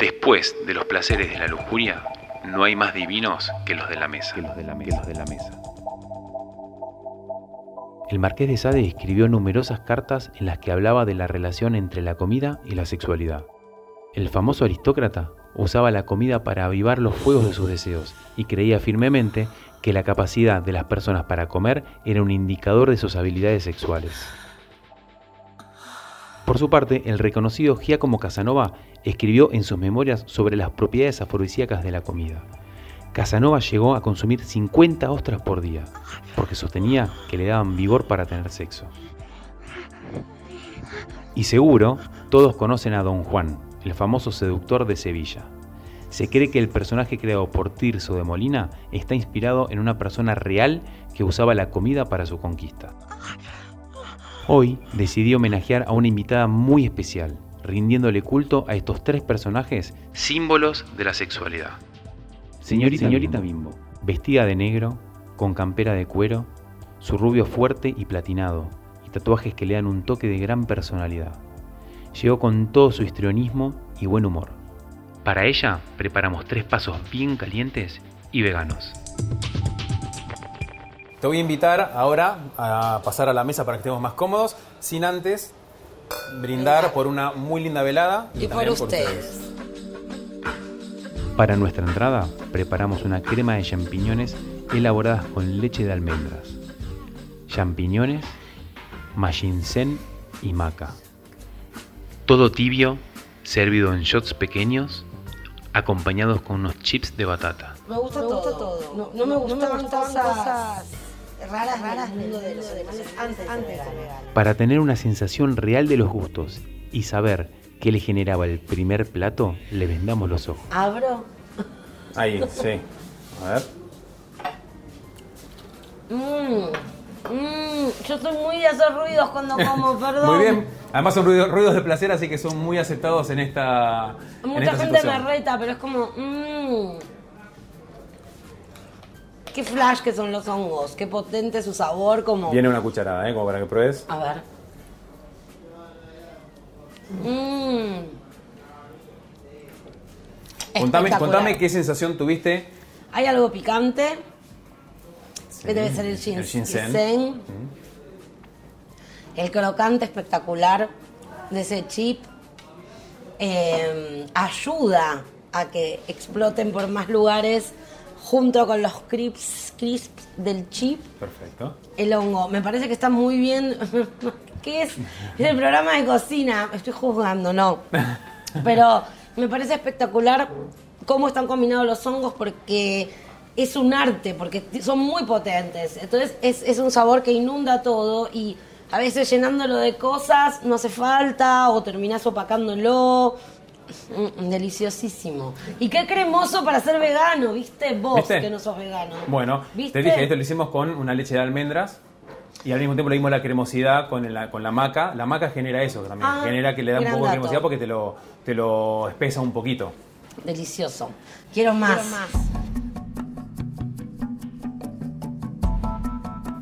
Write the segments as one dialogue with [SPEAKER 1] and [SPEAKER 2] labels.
[SPEAKER 1] Después de los placeres de la lujuria, no hay más divinos que los de la mesa.
[SPEAKER 2] El marqués de Sade escribió numerosas cartas en las que hablaba de la relación entre la comida y la sexualidad. El famoso aristócrata usaba la comida para avivar los fuegos de sus deseos y creía firmemente que la capacidad de las personas para comer era un indicador de sus habilidades sexuales. Por su parte, el reconocido Giacomo Casanova escribió en sus memorias sobre las propiedades afrodisíacas de la comida. Casanova llegó a consumir 50 ostras por día, porque sostenía que le daban vigor para tener sexo. Y seguro, todos conocen a Don Juan, el famoso seductor de Sevilla. Se cree que el personaje creado por Tirso de Molina está inspirado en una persona real que usaba la comida para su conquista. Hoy decidí homenajear a una invitada muy especial, rindiéndole culto a estos tres personajes
[SPEAKER 1] Símbolos de la sexualidad.
[SPEAKER 2] Señorita, señorita Bimbo, vestida de negro, con campera de cuero, su rubio fuerte y platinado, y tatuajes que le dan un toque de gran personalidad. Llegó con todo su histrionismo y buen humor. Para ella preparamos tres pasos bien calientes y veganos.
[SPEAKER 3] Te voy a invitar ahora a pasar a la mesa para que estemos más cómodos, sin antes brindar por una muy linda velada.
[SPEAKER 4] Y, por
[SPEAKER 3] también
[SPEAKER 4] ustedes.
[SPEAKER 2] Para nuestra entrada preparamos una crema de champiñones elaboradas con leche de almendras, champiñones, ginseng y maca. Todo tibio, servido en shots pequeños, acompañados con unos chips de batata.
[SPEAKER 4] Me gusta, todo. No, no me gustaban cosas raras, raras del mundo de los animales antes, antes de.
[SPEAKER 2] Para tener una sensación real de los gustos y saber qué le generaba el primer plato, le vendamos los ojos.
[SPEAKER 4] ¿Abro?
[SPEAKER 3] Ahí, sí. A ver.
[SPEAKER 4] Mmm. Mmm. Yo soy muy de hacer ruidos cuando como, perdón.
[SPEAKER 3] Muy bien. Además son ruidos, ruidos de placer, así que son muy aceptados en esta, en
[SPEAKER 4] Mucha
[SPEAKER 3] esta
[SPEAKER 4] gente me reta, pero es como. Mmm. Qué flash que son los hongos, qué potente su sabor, como.
[SPEAKER 3] Viene una cucharada, ¿eh? Como para que pruebes.
[SPEAKER 4] A ver. Mmm.
[SPEAKER 3] Contame, qué sensación tuviste.
[SPEAKER 4] Hay algo picante. que debe ser el,
[SPEAKER 3] el
[SPEAKER 4] gin-
[SPEAKER 3] ginseng.
[SPEAKER 4] ginseng. El crocante espectacular de ese chip. eh, ayuda a que exploten por más lugares junto con los crisps, crisps del chip.
[SPEAKER 3] Perfecto.
[SPEAKER 4] El hongo, me parece que está muy bien. ¿Qué es? Es el programa de cocina. Estoy juzgando, no. Pero me parece espectacular cómo están combinados los hongos porque es un arte, porque son muy potentes. Entonces es, es un sabor que inunda todo y a veces llenándolo de cosas no hace falta o terminás opacándolo. Mm, deliciosísimo. Y qué cremoso para ser vegano, ¿viste? Vos
[SPEAKER 3] ¿Viste?
[SPEAKER 4] que no sos vegano.
[SPEAKER 3] Bueno,
[SPEAKER 4] ¿Viste?
[SPEAKER 3] te dije, esto lo hicimos con una leche de almendras y al mismo tiempo le dimos la cremosidad con la, con la maca. La maca genera eso también,
[SPEAKER 4] Ah,
[SPEAKER 3] genera que le da un poco de cremosidad porque te lo, te lo espesa un poquito.
[SPEAKER 4] Delicioso. Quiero más.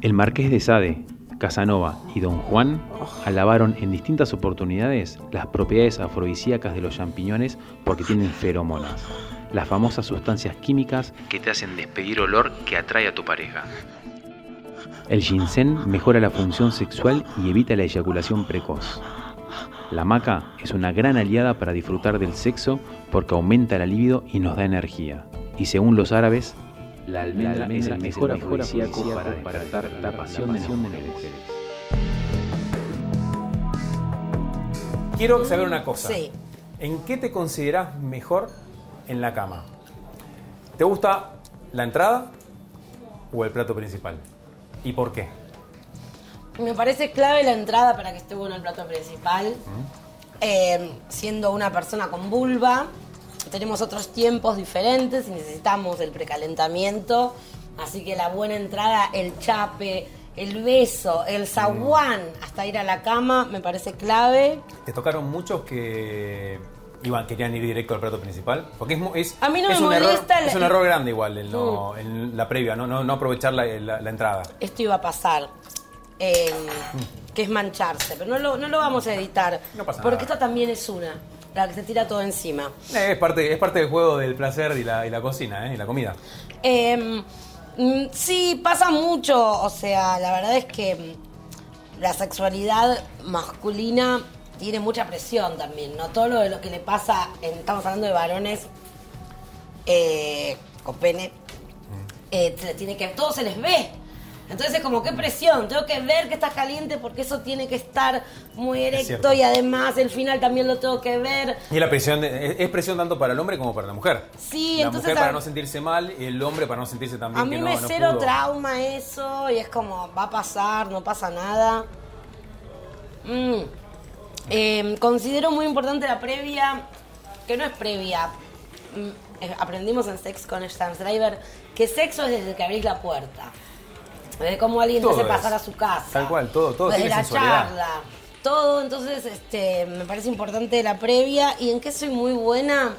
[SPEAKER 2] El marqués de Sade, Casanova y Don Juan alabaron en distintas oportunidades las propiedades afrodisíacas de los champiñones porque tienen feromonas, las famosas sustancias químicas
[SPEAKER 1] Que te hacen despedir olor que atrae a tu pareja.
[SPEAKER 2] El ginseng mejora la función sexual y evita la eyaculación precoz. La maca es una gran aliada para disfrutar del sexo porque aumenta la libido y nos da energía. Y según los árabes, la almendra, es el mejor afrodisíaco para despertar la pasión de las mujeres.
[SPEAKER 3] Quiero saber una cosa.
[SPEAKER 4] Sí.
[SPEAKER 3] ¿En qué te consideras mejor en la cama? ¿Te gusta la entrada o el plato principal? ¿Y por qué?
[SPEAKER 4] Me parece clave la entrada para que esté bueno el plato principal. Eh, siendo una persona con vulva, tenemos otros tiempos diferentes y necesitamos el precalentamiento. Así que la buena entrada, el chape, el beso, el zaguán, hasta ir a la cama, me parece clave.
[SPEAKER 3] ¿Te tocaron muchos que iban, querían ir directo al plato principal? Porque es, es,
[SPEAKER 4] A mí no
[SPEAKER 3] es
[SPEAKER 4] me
[SPEAKER 3] un error,
[SPEAKER 4] molesta el-
[SPEAKER 3] es un error grande igual el no- en la previa, no, no, no aprovechar la, la- la entrada.
[SPEAKER 4] Esto iba a pasar. eh, que es mancharse, pero no lo, no lo vamos a editar.
[SPEAKER 3] No pasa
[SPEAKER 4] porque
[SPEAKER 3] nada.
[SPEAKER 4] esta también es una, la que se tira todo encima.
[SPEAKER 3] Eh, es, parte, es parte del juego del placer y la, y la cocina, ¿eh? y la comida.
[SPEAKER 4] Eh, mm, sí, pasa mucho. O sea, la verdad es que mm, la sexualidad masculina tiene mucha presión también, ¿no? Todo lo de lo que le pasa, en- estamos hablando de varones eh, con pene, eh, se le tiene que, todo se les ve. Entonces es como, qué presión, tengo que ver que estás caliente porque eso tiene que estar muy erecto y además el final también lo tengo que ver.
[SPEAKER 3] Y la presión de- es, es presión tanto para el hombre como para la mujer.
[SPEAKER 4] Sí,
[SPEAKER 3] la
[SPEAKER 4] entonces
[SPEAKER 3] mujer
[SPEAKER 4] a-
[SPEAKER 3] para no sentirse mal y el hombre para no sentirse tan bien
[SPEAKER 4] A mí
[SPEAKER 3] que no,
[SPEAKER 4] me
[SPEAKER 3] no
[SPEAKER 4] cero
[SPEAKER 3] pudo.
[SPEAKER 4] trauma eso y es como, va a pasar, no pasa nada. Mm. Eh, considero muy importante la previa, que no es previa. Mm, aprendimos en Sex con Stan Driver que sexo es desde que abrís la puerta. Desde cómo alguien te hace pasar a su casa.
[SPEAKER 3] Tal cual, todo- todo
[SPEAKER 4] Desde
[SPEAKER 3] tiene
[SPEAKER 4] la
[SPEAKER 3] sensualidad.
[SPEAKER 4] charla. Todo, entonces este, me parece importante la previa. ¿Y en qué soy muy buena?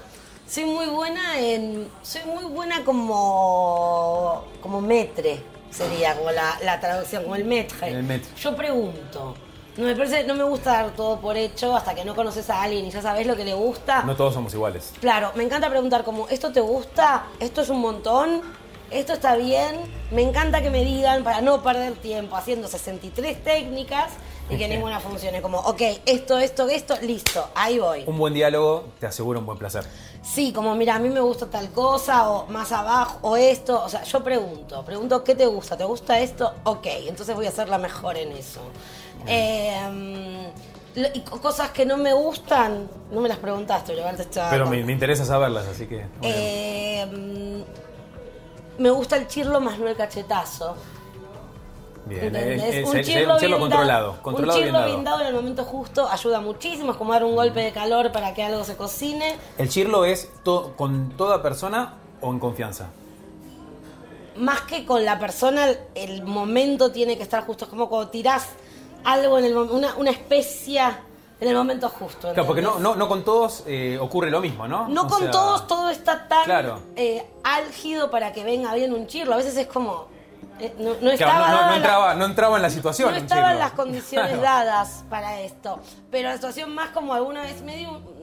[SPEAKER 4] Soy muy buena en. Soy muy buena como. como metre, sería como la, la traducción, como el metre.
[SPEAKER 3] El maître.
[SPEAKER 4] Yo pregunto. No me parece, no me gusta dar todo por hecho hasta que no conoces a alguien y ya sabes lo que le gusta.
[SPEAKER 3] No todos somos iguales.
[SPEAKER 4] Claro, me encanta preguntar como, ¿esto te gusta? ¿Esto es un montón? ¿Esto está bien? Me encanta que me digan para no perder tiempo haciendo 63 técnicas y que ninguna funcione. Como, ok, esto, esto, esto, listo, ahí voy.
[SPEAKER 3] Un buen diálogo te asegura un buen placer.
[SPEAKER 4] Sí, como mira, a mí me gusta tal cosa, o más abajo, o esto. O sea, yo pregunto, pregunto qué te gusta, ¿te gusta esto? Ok, entonces voy a ser la mejor en eso. Eh, lo- y co- cosas que no me gustan, no me las preguntaste, pero te estaba
[SPEAKER 3] Pero me, me interesa saberlas, así que. bueno.
[SPEAKER 4] Eh, me gusta el chirlo más no el cachetazo.
[SPEAKER 3] bien, eh,
[SPEAKER 4] un chirlo,
[SPEAKER 3] serlo
[SPEAKER 4] bien
[SPEAKER 3] controlado.
[SPEAKER 4] un chirlo bien dado en el momento justo ayuda muchísimo. Es como dar un golpe de calor para que algo se cocine.
[SPEAKER 3] ¿El chirlo es to- con toda persona o en confianza?
[SPEAKER 4] Más que con la persona, el momento tiene que estar justo. Es como cuando tirás algo en el una, una especia en el momento justo.
[SPEAKER 3] Claro, porque no,
[SPEAKER 4] ¿entendés?
[SPEAKER 3] no, no con todos eh, ocurre lo mismo, ¿no?
[SPEAKER 4] No
[SPEAKER 3] O
[SPEAKER 4] con
[SPEAKER 3] sea,
[SPEAKER 4] todos todo está tan
[SPEAKER 3] Claro.
[SPEAKER 4] eh, álgido para que venga bien un chirlo. A veces es como. eh, no, estaba
[SPEAKER 3] no, no- no
[SPEAKER 4] dada la-
[SPEAKER 3] entraba, no entraba en la situación.
[SPEAKER 4] No estaban las condiciones
[SPEAKER 3] Claro.
[SPEAKER 4] dadas para esto. Pero la situación más como alguna vez medio mm,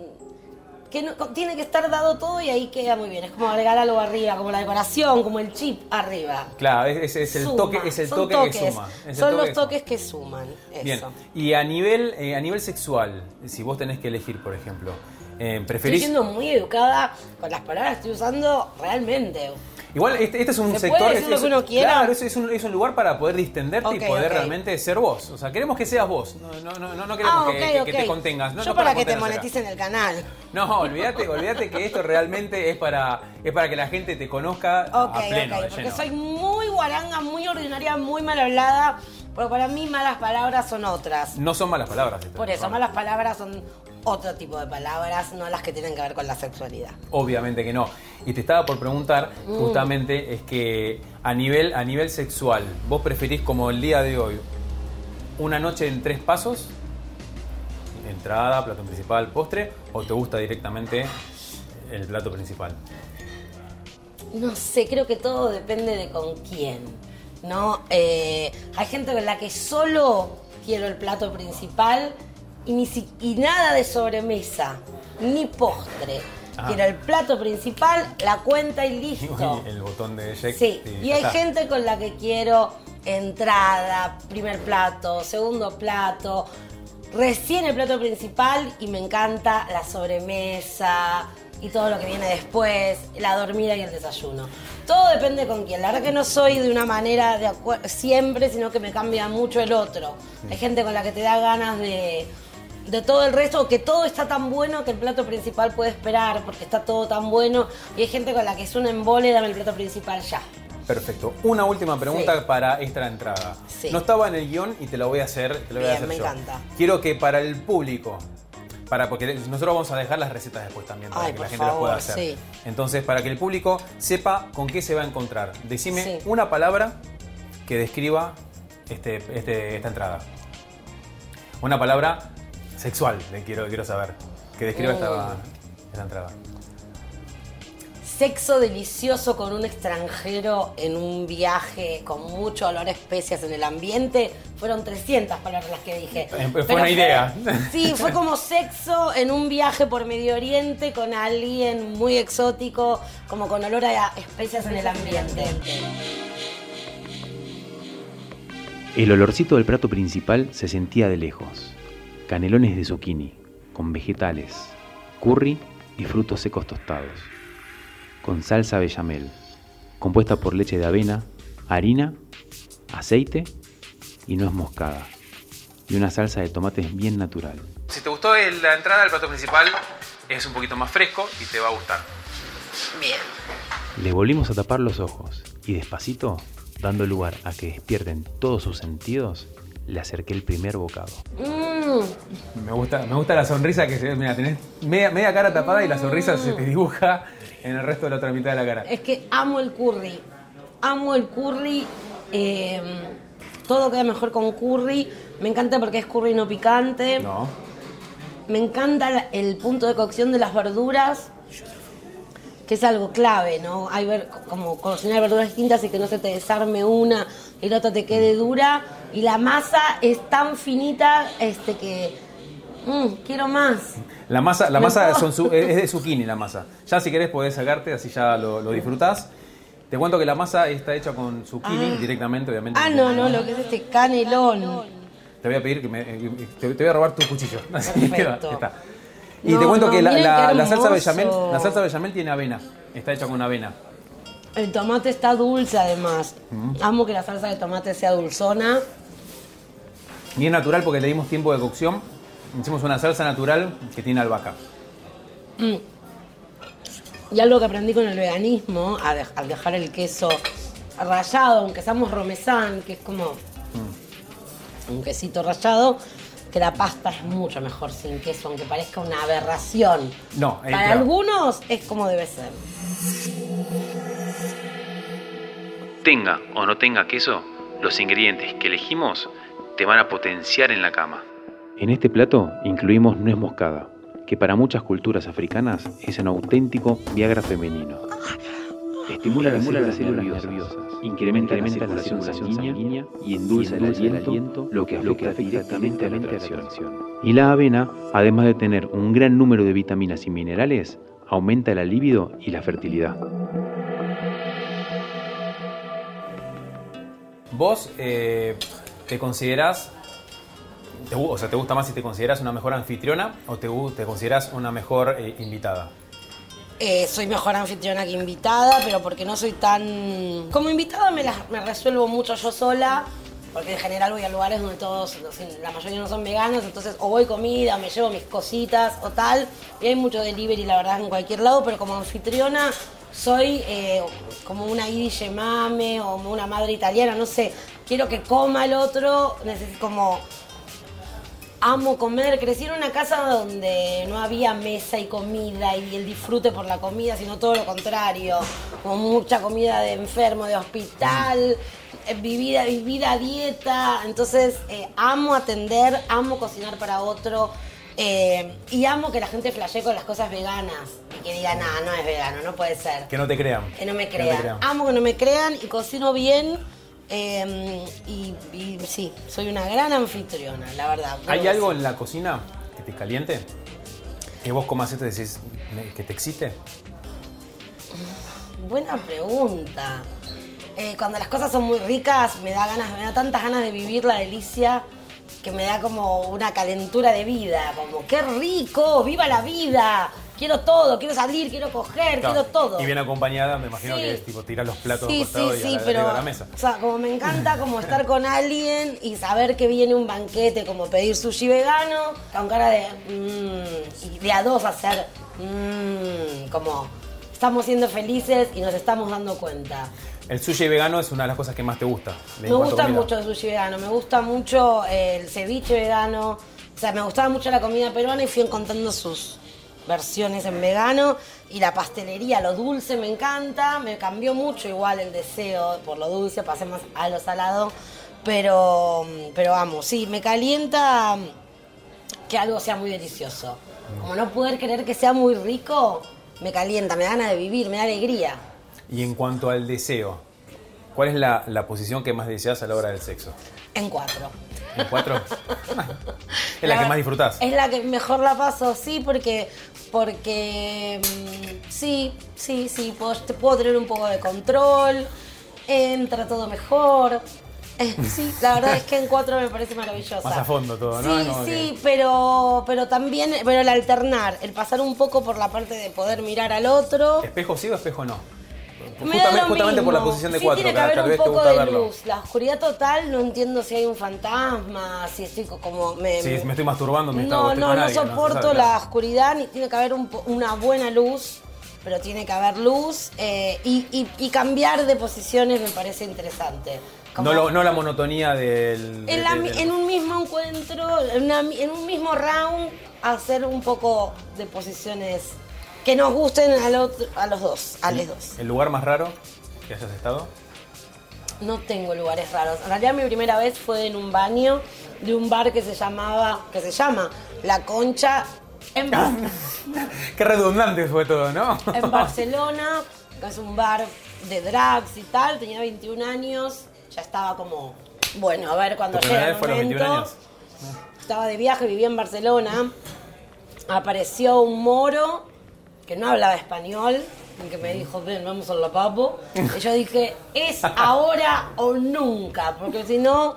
[SPEAKER 4] que no- tiene que estar dado todo y ahí queda muy bien. Es como agregar algo arriba, como la decoración, como el chip arriba.
[SPEAKER 3] Claro, es, el
[SPEAKER 4] Suma.
[SPEAKER 3] toque, es el toque
[SPEAKER 4] toques.
[SPEAKER 3] que suma. Es
[SPEAKER 4] Son
[SPEAKER 3] toque
[SPEAKER 4] los
[SPEAKER 3] que suma.
[SPEAKER 4] toques que suman. Eso.
[SPEAKER 3] Bien. Y a nivel, eh, a nivel sexual, si vos tenés que elegir, por ejemplo, eh,
[SPEAKER 4] Estoy
[SPEAKER 3] ¿preferís?
[SPEAKER 4] siendo muy educada con las palabras que estoy usando realmente.
[SPEAKER 3] Igual este, este es un
[SPEAKER 4] ¿Se
[SPEAKER 3] sector.
[SPEAKER 4] puede decir
[SPEAKER 3] es-
[SPEAKER 4] lo que uno quiera?
[SPEAKER 3] Claro, es, es un, es un lugar para poder distenderte y poder realmente ser vos. O sea, queremos que seas vos. No, no, no, no, queremos
[SPEAKER 4] Ah,
[SPEAKER 3] que, te contengas. No,
[SPEAKER 4] Yo
[SPEAKER 3] no
[SPEAKER 4] para, que te
[SPEAKER 3] acá.
[SPEAKER 4] moneticen el canal.
[SPEAKER 3] No, olvídate, olvídate que esto realmente es para, es para que la gente te conozca a pleno, de
[SPEAKER 4] porque
[SPEAKER 3] lleno.
[SPEAKER 4] soy muy guaranga, muy ordinaria, muy mal hablada. Pero para mí malas palabras son otras.
[SPEAKER 3] No son malas palabras. estas,
[SPEAKER 4] Por eso, malas palabras son otro tipo de palabras, no las que tienen que ver con la sexualidad.
[SPEAKER 3] Obviamente que no. Y te estaba por preguntar,
[SPEAKER 4] Mm.
[SPEAKER 3] justamente, es que a nivel, a nivel sexual, ¿vos preferís como el día de hoy una noche en tres pasos? Entrada, plato principal, postre, o te gusta directamente el plato principal?
[SPEAKER 4] No sé, creo que todo depende de con quién. ¿No? Eh, hay gente con la que solo quiero el plato principal y, ni si- y nada de sobremesa, ni postre.
[SPEAKER 3] Ah.
[SPEAKER 4] Quiero el plato principal, la cuenta y listo.
[SPEAKER 3] el botón de Jack.
[SPEAKER 4] Sí, y
[SPEAKER 3] ya
[SPEAKER 4] hay gente con la que quiero entrada, primer plato, segundo plato, recién el plato principal y me encanta la sobremesa y todo lo que viene después, la dormida y el desayuno. Todo depende con quién. La verdad que no soy de una manera de siempre, sino que me cambia mucho el otro. Hay gente con la que te da ganas de, de todo el resto, o que todo está tan bueno que el plato principal puede esperar, porque está todo tan bueno. Y hay gente con la que es un embole, dame el plato principal ya.
[SPEAKER 3] Perfecto. Una última pregunta
[SPEAKER 4] Sí.
[SPEAKER 3] para esta entrada.
[SPEAKER 4] Sí.
[SPEAKER 3] No estaba en el guion y te lo voy a hacer, te lo voy a hacer
[SPEAKER 4] me
[SPEAKER 3] yo.
[SPEAKER 4] encanta.
[SPEAKER 3] Quiero que para el público, para porque nosotros vamos a dejar las recetas después también para
[SPEAKER 4] Ay,
[SPEAKER 3] que la gente las pueda hacer.
[SPEAKER 4] sí.
[SPEAKER 3] Entonces, para que el público sepa con qué se va a encontrar, decime una palabra que describa este, este- esta entrada. Una palabra sexual, le quiero, quiero saber. Que describa esta,
[SPEAKER 4] Mm.
[SPEAKER 3] esta entrada.
[SPEAKER 4] Sexo delicioso con un extranjero en un viaje con mucho olor a especias en el ambiente. Fueron 300 palabras las que dije.
[SPEAKER 3] Fue
[SPEAKER 4] Pero
[SPEAKER 3] una idea.
[SPEAKER 4] Sí, fue como sexo en un viaje por Medio Oriente con alguien muy exótico, como con olor a especias en el ambiente.
[SPEAKER 2] El olorcito del plato principal se sentía de lejos. Canelones de zucchini, con vegetales, curry y frutos secos tostados. Con salsa bechamel, compuesta por leche de avena, harina, aceite y nuez moscada. Y una salsa de tomates bien natural.
[SPEAKER 3] Si te gustó el- la entrada del plato principal, es un poquito más fresco y te va a gustar.
[SPEAKER 4] Bien.
[SPEAKER 2] Le volvimos a tapar los ojos y despacito, dando lugar a que despierten todos sus sentidos, le acerqué el primer bocado.
[SPEAKER 4] Mm,
[SPEAKER 3] Me gusta, me gusta la sonrisa que se ve. Mira, tenés media, media cara tapada y la sonrisa se te dibuja en el resto de la otra mitad de la cara.
[SPEAKER 4] es que amo el curry. Amo el curry. eh, todo queda mejor con curry. Me encanta porque es curry no picante.
[SPEAKER 3] No.
[SPEAKER 4] Me encanta el punto de cocción de las verduras, que es algo clave, ¿no? Hay ver como cocinar verduras distintas y que no se te desarme una y la otra te quede dura. Y la masa es tan finita este que mm, quiero más.
[SPEAKER 3] La masa, la masa son zu- es de zucchini la masa. Ya si querés podés sacarte, así ya lo, lo disfrutás. Te cuento que la masa está hecha con zucchini
[SPEAKER 4] Ah.
[SPEAKER 3] directamente, obviamente.
[SPEAKER 4] Ah, no, no, lo que es este canelón.
[SPEAKER 3] Te voy a pedir que me. eh, te, te voy a robar tu cuchillo. Así
[SPEAKER 4] Perfecto.
[SPEAKER 3] que está. Y
[SPEAKER 4] No,
[SPEAKER 3] te cuento
[SPEAKER 4] no,
[SPEAKER 3] que la, salsa bechamel, la salsa bechamel tiene avena. Está hecha con avena.
[SPEAKER 4] El tomate está dulce además. Amo que la salsa de tomate sea dulzona.
[SPEAKER 3] Y es natural porque le dimos tiempo de cocción. Hicimos una salsa natural que tiene albahaca.
[SPEAKER 4] Y algo que aprendí con el veganismo, al dejar el queso rallado, aunque seamos romesán, que es como un quesito rallado, que la pasta es mucho mejor sin queso, aunque parezca una aberración.
[SPEAKER 3] No, eh,
[SPEAKER 4] Para
[SPEAKER 3] claro.
[SPEAKER 4] algunos es como debe ser.
[SPEAKER 1] Tenga o no tenga queso, los ingredientes que elegimos te van a potenciar en la cama.
[SPEAKER 2] En este plato incluimos nuez moscada, que para muchas culturas africanas es un auténtico Viagra femenino. Estimula las células nerviosas, incrementa, la circulación sanguínea y endulza el aliento, lo que afecta directamente a la atracción. Y la avena, además de tener un gran número de vitaminas y minerales, aumenta la libido y la fertilidad.
[SPEAKER 3] ¿Vos eh, te considerás, te o sea, te gusta más si te consideras una mejor anfitriona o te, te consideras una mejor eh, invitada?
[SPEAKER 4] Eh, soy mejor anfitriona que invitada, pero porque no soy tan... Como invitada me, las, me resuelvo mucho yo sola, porque en general voy a lugares donde todos, la mayoría no son veganos, entonces o voy comida, me llevo mis cositas o tal, y hay mucho delivery, la verdad, en cualquier lado, pero como anfitriona soy eh, como una Irish mame o una madre italiana, no sé, quiero que coma el otro, como amo comer. Crecí en una casa donde no había mesa y comida y el disfrute por la comida, sino todo lo contrario. Como mucha comida de enfermo, de hospital, eh, vivida, vivida dieta. Entonces, eh, amo atender, amo cocinar para otro. eh, y amo que la gente flashee con las cosas veganas y que diga, nada, no es vegano, no puede ser.
[SPEAKER 3] Que no te crean.
[SPEAKER 4] Que no me crean. Amo que no me crean y cocino bien. Eh, y, y sí, soy una gran anfitriona, la verdad.
[SPEAKER 3] ¿Hay algo en la cocina que te caliente? Que vos comas y decís "Me- que te excite.
[SPEAKER 4] Buena pregunta. Eh, cuando las cosas son muy ricas, me da ganas, me da tantas ganas de vivir la delicia que me da como una calentura de vida, como qué rico, viva la vida, quiero todo, quiero salir, quiero coger,
[SPEAKER 3] Claro.
[SPEAKER 4] quiero todo.
[SPEAKER 3] Y bien acompañada, me imagino
[SPEAKER 4] Sí.
[SPEAKER 3] que es tipo tirar los platos
[SPEAKER 4] Sí, sí,
[SPEAKER 3] y
[SPEAKER 4] sí,
[SPEAKER 3] a la,
[SPEAKER 4] pero
[SPEAKER 3] la mesa.
[SPEAKER 4] o sea, como me encanta como estar con alguien y saber que viene un banquete, como pedir sushi vegano, con cara de mmm, y de a dos hacer mmm, como estamos siendo felices y nos estamos dando cuenta.
[SPEAKER 3] El sushi vegano es una de las cosas que más te gusta.
[SPEAKER 4] Me gusta
[SPEAKER 3] comida.
[SPEAKER 4] mucho el sushi vegano, me gusta mucho el ceviche vegano. O sea, me gustaba mucho la comida peruana y fui encontrando sus versiones en vegano. Y la pastelería, lo dulce me encanta. Me cambió mucho igual el deseo por lo dulce, pasé más a lo salado. Pero, pero vamos, sí, me calienta que algo sea muy delicioso. Como no poder creer que sea muy rico, me calienta, me da ganas de vivir, me da alegría.
[SPEAKER 3] Y en cuanto al deseo, ¿cuál es la, la posición que más deseas a la hora del sexo?
[SPEAKER 4] En cuatro.
[SPEAKER 3] ¿En cuatro? es la que más disfrutás.
[SPEAKER 4] Es la que mejor la paso, sí, porque, porque mm, sí, sí, sí, puedo, puedo tener un poco de control, entra todo mejor. Eh, sí, la verdad es que en cuatro me parece maravillosa.
[SPEAKER 3] Más a fondo todo, ¿no?
[SPEAKER 4] Sí,
[SPEAKER 3] Como
[SPEAKER 4] sí,
[SPEAKER 3] que-
[SPEAKER 4] pero, pero también, pero el alternar, el pasar un poco por la parte de poder mirar al otro.
[SPEAKER 3] ¿Espejo sí o espejo no? Justamente, por la posición de
[SPEAKER 4] sí,
[SPEAKER 3] cuatro,
[SPEAKER 4] tiene que haber un poco de
[SPEAKER 3] verlo.
[SPEAKER 4] luz. La oscuridad total, no entiendo si hay un fantasma, si estoy co- como... Me,
[SPEAKER 3] Si me estoy masturbando, me
[SPEAKER 4] No, no, no
[SPEAKER 3] alguien,
[SPEAKER 4] soporto la oscuridad, ni tiene que haber un una buena luz, pero tiene que haber luz eh, y, y- y cambiar de posiciones me parece interesante. Como-
[SPEAKER 3] No, lo- no la monotonía del...
[SPEAKER 4] en, la
[SPEAKER 3] del-
[SPEAKER 4] mi-
[SPEAKER 3] del-
[SPEAKER 4] en un mismo encuentro, en, una en un mismo round, hacer un poco de posiciones que nos gusten al otro- a los dos, a los dos.
[SPEAKER 3] ¿El lugar más raro que hayas estado?
[SPEAKER 4] No tengo lugares raros. En realidad mi primera vez fue en un baño de un bar que se llamaba, que se llama La Concha en, Bar-
[SPEAKER 3] Qué redundante fue todo, ¿no?
[SPEAKER 4] en Barcelona, que es un bar de drags y tal. Tenía 21 años, ya estaba como, bueno, a ver cuando
[SPEAKER 3] ¿Tu
[SPEAKER 4] llega el
[SPEAKER 3] vez fue a los 21
[SPEAKER 4] momento.
[SPEAKER 3] años?
[SPEAKER 4] Estaba de viaje, vivía en Barcelona. Apareció un moro que no hablaba español y que me dijo, ven, vamos al papo. Y yo dije, es ahora o nunca, porque si no,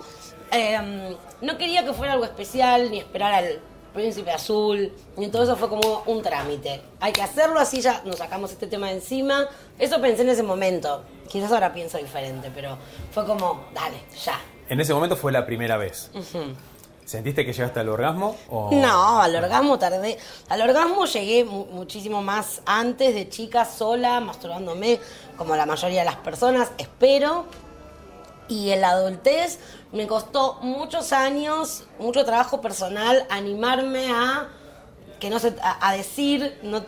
[SPEAKER 4] eh, no quería que fuera algo especial ni esperar al príncipe azul. Y entonces eso fue como un trámite. Hay que hacerlo así, ya nos sacamos este tema de encima. Eso pensé en ese momento. Quizás ahora pienso diferente, pero fue como, dale, ya.
[SPEAKER 3] En ese momento fue la primera vez. ¿Sentiste que llegaste al orgasmo? O...
[SPEAKER 4] No, al orgasmo tardé. Al orgasmo llegué mu- muchísimo más antes de chica, sola, masturbándome, como la mayoría de las personas, espero. Y en la adultez me costó muchos años, mucho trabajo personal, animarme a que no se, a, decir, no,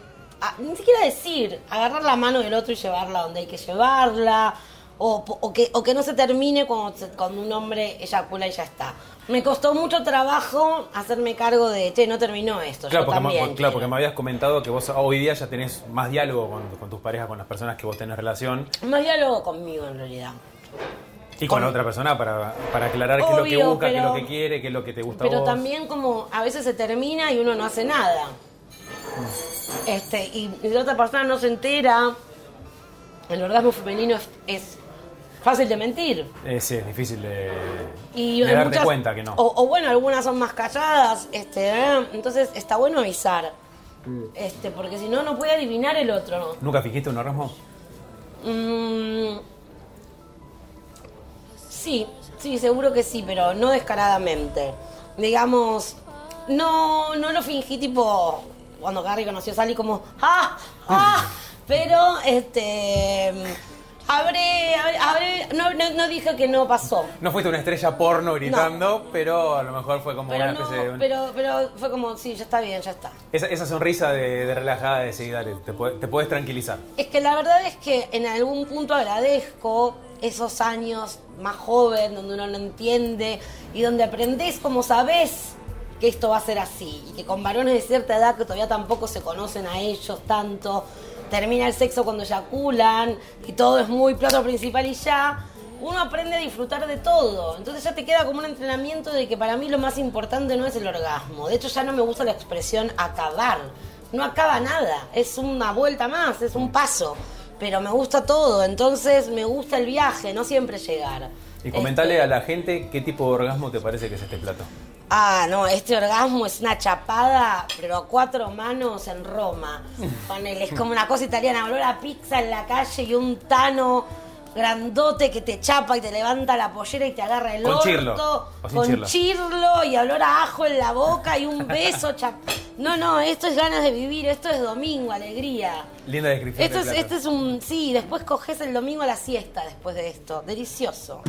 [SPEAKER 4] ni siquiera decir, agarrar la mano del otro y llevarla donde hay que llevarla, o, o que, o que no se termine cuando, cuando un hombre eyacula y ya está. Me costó mucho trabajo hacerme cargo de, che, no terminó esto,
[SPEAKER 3] Claro,
[SPEAKER 4] yo
[SPEAKER 3] porque, ma-
[SPEAKER 4] también.
[SPEAKER 3] claro
[SPEAKER 4] quiero".
[SPEAKER 3] porque me habías comentado que vos hoy día ya tenés más diálogo con, con tus parejas, con las personas que vos tenés relación
[SPEAKER 4] Más diálogo conmigo en realidad.
[SPEAKER 3] y con
[SPEAKER 4] Con-
[SPEAKER 3] la otra persona para, para aclarar qué es lo que busca, qué es lo que quiere, qué es lo que te gusta a
[SPEAKER 4] Pero
[SPEAKER 3] vos.
[SPEAKER 4] también como a veces se termina y uno no hace nada. Este, y, y la otra persona no se entera. El orgasmo femenino es, es fácil de mentir.
[SPEAKER 3] Eh, sí, es difícil de,
[SPEAKER 4] Y
[SPEAKER 3] de darte
[SPEAKER 4] muchas-
[SPEAKER 3] cuenta que no.
[SPEAKER 4] O, o bueno, algunas son más calladas. Este, ¿eh? Entonces está bueno avisar.
[SPEAKER 3] Mm.
[SPEAKER 4] Este, porque si no, no puede adivinar el otro. ¿no?
[SPEAKER 3] ¿Nunca fingiste un orgasmo?
[SPEAKER 4] Mm, sí, sí, seguro que sí, pero no descaradamente. Digamos, no, no lo fingí tipo cuando Gary conoció a Sally como ¡ah! ¡ah! Pero este habré, habré, habré- no, no, no dije que no pasó.
[SPEAKER 3] No fuiste una estrella porno gritando, pero a lo mejor fue como
[SPEAKER 4] Pero
[SPEAKER 3] una
[SPEAKER 4] no,
[SPEAKER 3] especie de...
[SPEAKER 4] pero, pero fue como, sí, ya está bien, ya está.
[SPEAKER 3] Esa, esa sonrisa de, de relajada, de decir, dale, te, te puedes tranquilizar.
[SPEAKER 4] Es que la verdad es que en algún punto agradezco esos años más joven, donde uno no entiende y donde aprendés como sabés que esto va a ser así. Y que con varones de cierta edad que todavía tampoco se conocen a ellos tanto, termina el sexo cuando eyaculan y todo es muy plato principal y ya. Uno aprende a disfrutar de todo. Entonces ya te queda como un entrenamiento de que para mí lo más importante no es el orgasmo. De hecho ya no me gusta la expresión acabar. No acaba nada. Es una vuelta más, es un paso. Pero me gusta todo. Entonces me gusta el viaje, no siempre llegar.
[SPEAKER 3] Y comentale
[SPEAKER 4] Este,
[SPEAKER 3] a la gente qué tipo de orgasmo te parece que es este plato.
[SPEAKER 4] Ah, no, este orgasmo es una chapada, pero a cuatro manos en Roma. Ponele, es como una cosa italiana, olor a pizza en la calle y un tano grandote que te chapa y te levanta la pollera y te agarra el
[SPEAKER 3] Con
[SPEAKER 4] orto.
[SPEAKER 3] chirlo, o
[SPEAKER 4] con
[SPEAKER 3] chirlo.
[SPEAKER 4] chirlo y olor a ajo en la boca y un beso chap- No, no, esto es ganas de vivir, esto es domingo, alegría.
[SPEAKER 3] Linda descripción.
[SPEAKER 4] Esto es, esto es un. Sí, después coges el domingo a la siesta después de esto. Delicioso.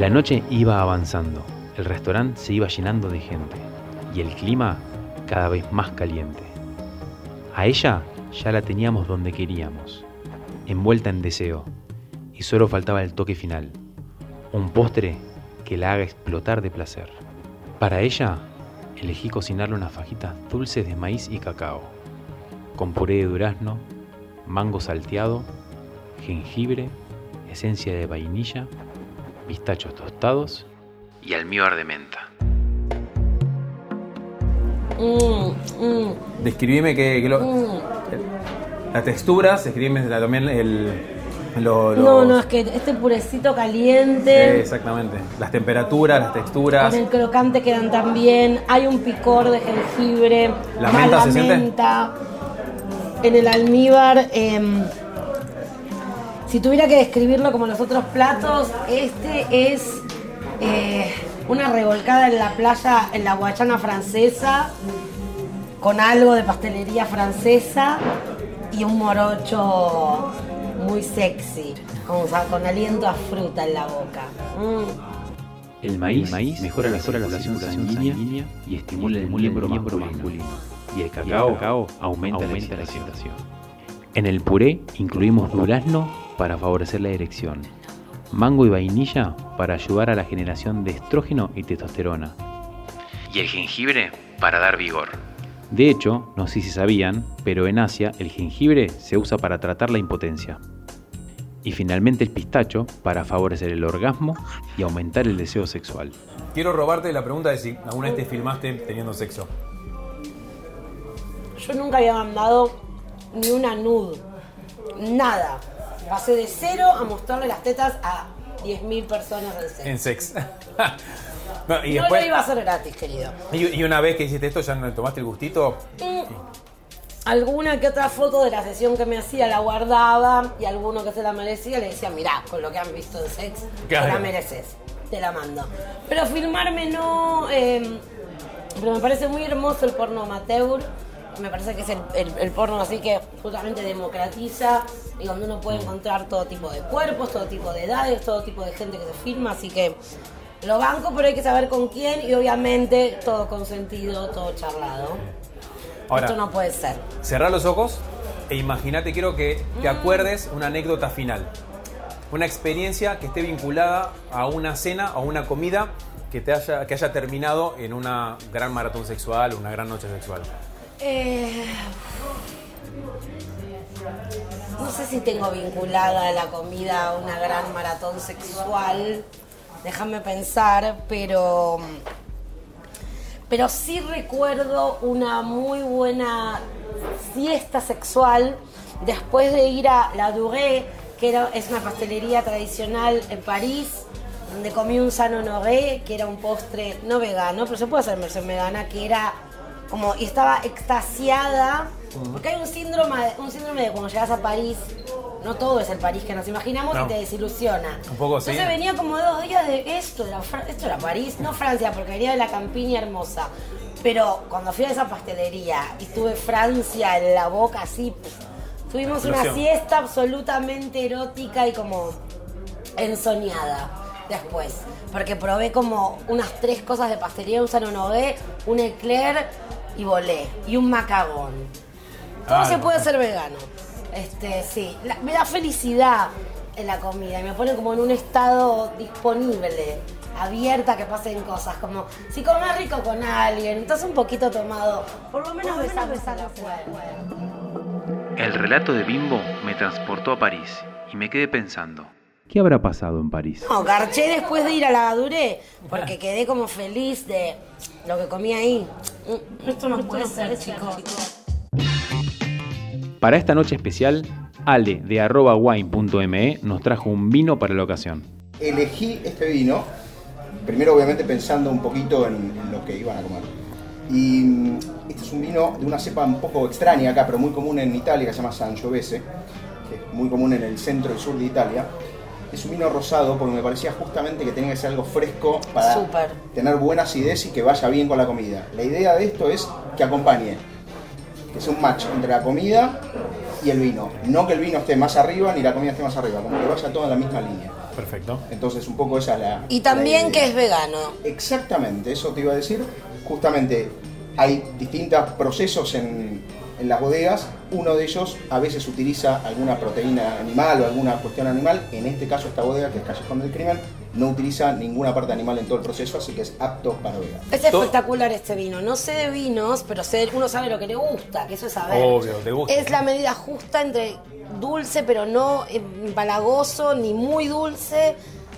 [SPEAKER 2] La noche iba avanzando, el restaurante se iba llenando de gente y el clima cada vez más caliente. A ella ya la teníamos donde queríamos, envuelta en deseo, y solo faltaba el toque final, un postre que la haga explotar de placer. Para ella, elegí cocinarle unas fajitas dulces de maíz y cacao, con puré de durazno, mango salteado, jengibre, esencia de vainilla, pistachos tostados
[SPEAKER 1] Y almíbar de menta.
[SPEAKER 4] Mm, mm,
[SPEAKER 3] Describime que, que lo-
[SPEAKER 4] mm.
[SPEAKER 3] las texturas, describime la- también el. lo-
[SPEAKER 4] No,
[SPEAKER 3] los-
[SPEAKER 4] no, es que este purecito caliente.
[SPEAKER 3] exactamente. Las temperaturas, las texturas.
[SPEAKER 4] Con el crocante quedan también. Hay un picor de jengibre.
[SPEAKER 3] ¿La menta
[SPEAKER 4] la
[SPEAKER 3] se siente?
[SPEAKER 4] En el almíbar. em, si tuviera que describirlo como los otros platos, este es eh, una revolcada en la playa, en la guachana francesa, con algo de pastelería francesa y un morocho muy sexy, con, o sea, con aliento a fruta en la boca. Mm.
[SPEAKER 2] El maíz, mejora, la circulación sanguínea y estimula el miembro masculino. Y el cacao, aumenta, la excitación. En el puré incluimos durazno para favorecer la erección, mango y vainilla para ayudar a la generación de estrógeno y testosterona.
[SPEAKER 1] Y el jengibre para dar vigor.
[SPEAKER 2] De hecho, no sé si sabían, pero en Asia el jengibre se usa para tratar la impotencia. Y finalmente el pistacho para favorecer el orgasmo y aumentar el deseo sexual.
[SPEAKER 3] Quiero robarte la pregunta de si alguna vez te filmaste teniendo sexo.
[SPEAKER 4] Yo nunca había mandado ni una nude. Nada. Pasé de cero a mostrarle las tetas a 10.000 personas en serio.
[SPEAKER 3] En sex. No, y
[SPEAKER 4] no
[SPEAKER 3] después.
[SPEAKER 4] lo iba a hacer gratis, querido.
[SPEAKER 3] Y, y una vez que hiciste esto, ¿ya no tomaste el gustito?
[SPEAKER 4] Mm, Alguna que otra foto de la sesión que me hacía la guardaba y alguno que se la merecía le decía, mirá, con lo que han visto en sex,
[SPEAKER 3] Claro.
[SPEAKER 4] te la mereces, te la mando. Pero filmarme no, eh, pero me parece muy hermoso el porno amateur, me parece que es el, el- el porno así que justamente democratiza y donde uno puede encontrar todo tipo de cuerpos, todo tipo de edades, todo tipo de gente que se filma, así que lo banco, pero hay que saber con quién y obviamente todo consentido, todo charlado.
[SPEAKER 3] Ahora,
[SPEAKER 4] Esto no puede ser.
[SPEAKER 3] cerrá los ojos e imagínate, quiero que te
[SPEAKER 4] Mm.
[SPEAKER 3] acuerdes una anécdota final. Una experiencia que esté vinculada a una cena o una comida que, te haya, que haya terminado en una gran maratón sexual, una gran noche sexual.
[SPEAKER 4] Eh, no sé si tengo vinculada la comida a una gran maratón sexual. Déjame pensar, pero. Pero sí recuerdo una muy buena siesta sexual después de ir a La Durée, que era, es una pastelería tradicional en París, donde comí un sano nogué, que era un postre no vegano, pero se puede hacer versión vegana, que era como, y estaba extasiada, porque hay un síndrome, un síndrome de cuando llegas a París, no todo es el París que nos imaginamos
[SPEAKER 3] No.
[SPEAKER 4] y te desilusiona.
[SPEAKER 3] Un poco sí.
[SPEAKER 4] Entonces venía como dos días de esto, era, esto era París, no Francia, porque venía de la campiña hermosa. Pero cuando fui a esa pastelería y tuve Francia en la boca así, tuvimos una siesta absolutamente erótica y como ensoñada después. Porque probé como unas tres cosas de pastelería, un sanonové, un eclair y volé. Y un macagón. Todo
[SPEAKER 3] Ah,
[SPEAKER 4] se
[SPEAKER 3] no.
[SPEAKER 4] puede hacer vegano. Este, sí. La- me da felicidad en la comida y me pone como en un estado disponible, abierta a que pasen cosas. Como si comes rico con alguien, estás un poquito tomado, por lo menos besar, besar afuera.
[SPEAKER 1] El relato de Bimbo me transportó a París y me quedé pensando.
[SPEAKER 2] ¿Qué habrá pasado en París?
[SPEAKER 4] No, garché después de ir a la Gaduré, porque quedé como feliz de lo que comí ahí. Mm, Esto no puede ser, chicos.
[SPEAKER 2] Para esta noche especial, Ale de arroba wine.me nos trajo un vino para la ocasión.
[SPEAKER 5] elegí este vino, primero obviamente pensando un poquito en, en lo que iban a comer. Y mm, este es un vino de una cepa un poco extraña acá, pero muy común en Italia, que se llama Sangiovese, que es muy común en el centro y sur de Italia. Es un vino rosado porque me parecía justamente que tenía que ser algo fresco para tener buena acidez y que vaya bien con la comida. La idea de esto es que acompañe, que sea un match entre la comida y el vino. No que el vino esté más arriba ni la comida esté más arriba, como que vaya todo en la misma línea.
[SPEAKER 3] Perfecto.
[SPEAKER 5] Entonces un poco esa es la...
[SPEAKER 4] Y también
[SPEAKER 5] la
[SPEAKER 4] que es vegano.
[SPEAKER 5] Exactamente, eso te iba a decir. Justamente hay distintos procesos en, en las bodegas. Uno de ellos a veces utiliza alguna proteína animal o alguna cuestión animal. En este caso, esta bodega, que es Callejón del Crimen, no utiliza ninguna parte animal en todo el proceso, así que es apto para veganos.
[SPEAKER 4] Es espectacular este vino. No sé de vinos, pero sé, uno sabe lo que le gusta, que eso es saber.
[SPEAKER 3] Obvio, te gusta.
[SPEAKER 4] Es la medida justa entre dulce, pero no empalagoso, ni muy dulce,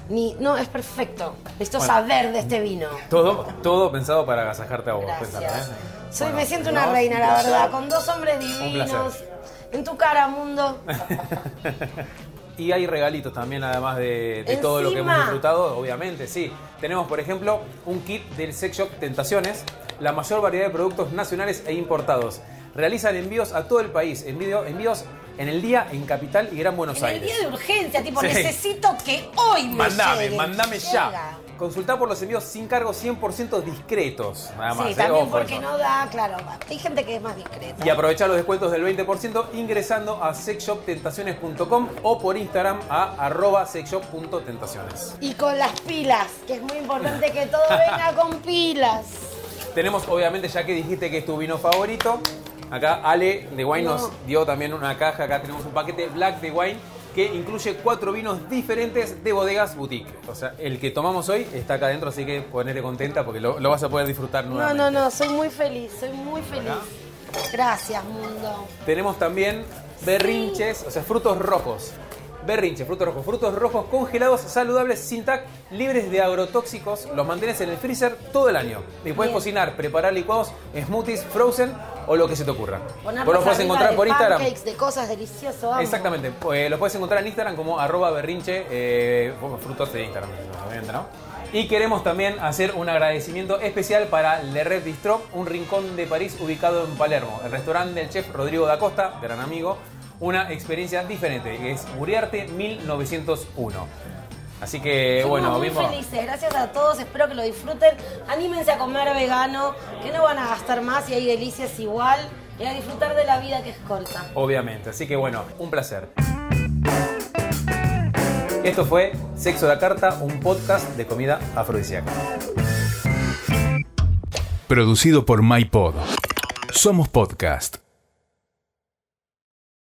[SPEAKER 4] ni. No, es perfecto. Necesito
[SPEAKER 3] Bueno.
[SPEAKER 4] saber de este vino.
[SPEAKER 3] Todo, todo pensado para agasajarte a vos.
[SPEAKER 4] Gracias.
[SPEAKER 3] ¿eh?
[SPEAKER 4] Soy,
[SPEAKER 3] Bueno,
[SPEAKER 4] me siento una
[SPEAKER 3] ¿no?
[SPEAKER 4] reina, la verdad, con dos hombres divinos. En tu cara, mundo.
[SPEAKER 3] Y hay regalitos también, además de, de todo lo que hemos disfrutado, obviamente, sí. Tenemos, por ejemplo, un kit del Sex Shop Tentaciones, la mayor variedad de productos nacionales e importados. Realizan envíos a todo el país, envío- envíos en el día en Capital y Gran Buenos
[SPEAKER 4] En el
[SPEAKER 3] Aires.
[SPEAKER 4] día de urgencia, tipo,
[SPEAKER 3] Sí.
[SPEAKER 4] necesito que hoy me
[SPEAKER 3] Mandame,
[SPEAKER 4] llegue.
[SPEAKER 3] mandame ya. Consultá por los envíos sin cargo 100% discretos. Nada más,
[SPEAKER 4] Sí,
[SPEAKER 3] ¿eh?
[SPEAKER 4] también
[SPEAKER 3] Ojo
[SPEAKER 4] porque
[SPEAKER 3] eso.
[SPEAKER 4] no da, claro. Hay gente que es más discreta.
[SPEAKER 3] Y aprovechar los descuentos del 20% ingresando a sexshoptentaciones.com o por Instagram a arroba sexshop.tentaciones.
[SPEAKER 4] Y con las pilas, que es muy importante que todo venga con pilas.
[SPEAKER 3] Tenemos, obviamente, ya que dijiste que es tu vino favorito, acá Ale de Wine
[SPEAKER 4] No.
[SPEAKER 3] nos dio también una caja, acá tenemos un paquete Black de Wine que incluye cuatro vinos diferentes de bodegas boutique. O sea, el que tomamos hoy está acá adentro, así que ponete contenta porque lo, lo vas a poder disfrutar
[SPEAKER 4] No,
[SPEAKER 3] nuevamente.
[SPEAKER 4] no, no, soy muy feliz, soy muy feliz. Gracias, mundo.
[SPEAKER 3] Tenemos también berrinches, o sea, frutos rojos. Berrinches, frutos rojos. Frutos rojos congelados, saludables, sin tac, libres de agrotóxicos. Los mantienes en el freezer todo el año. Y puedes cocinar, preparar licuados, smoothies, frozen o lo que se te ocurra. Vos los puedes encontrar
[SPEAKER 4] de
[SPEAKER 3] por Instagram.
[SPEAKER 4] de cosas deliciosas. vamos.
[SPEAKER 3] Exactamente. Eh, los puedes encontrar en Instagram como arroba berrinche, eh, frutos de Instagram, obviamente, ¿no? Y queremos también hacer un agradecimiento especial para Le Red Bistro, un rincón de París ubicado en Palermo. El restaurante del chef Rodrigo da Costa, gran amigo. Una experiencia diferente, que es Uriarte 1901. Así que,
[SPEAKER 4] Somos
[SPEAKER 3] bueno,
[SPEAKER 4] muy felices, gracias a todos, espero que lo disfruten. Anímense a comer vegano, que no van a gastar más y hay delicias igual. Y a disfrutar de la vida que es corta.
[SPEAKER 3] Obviamente. Así que bueno, un placer. Esto fue Sexo de la Carta, un podcast de comida afrodisíaca.
[SPEAKER 6] Producido por MyPod. Somos podcast.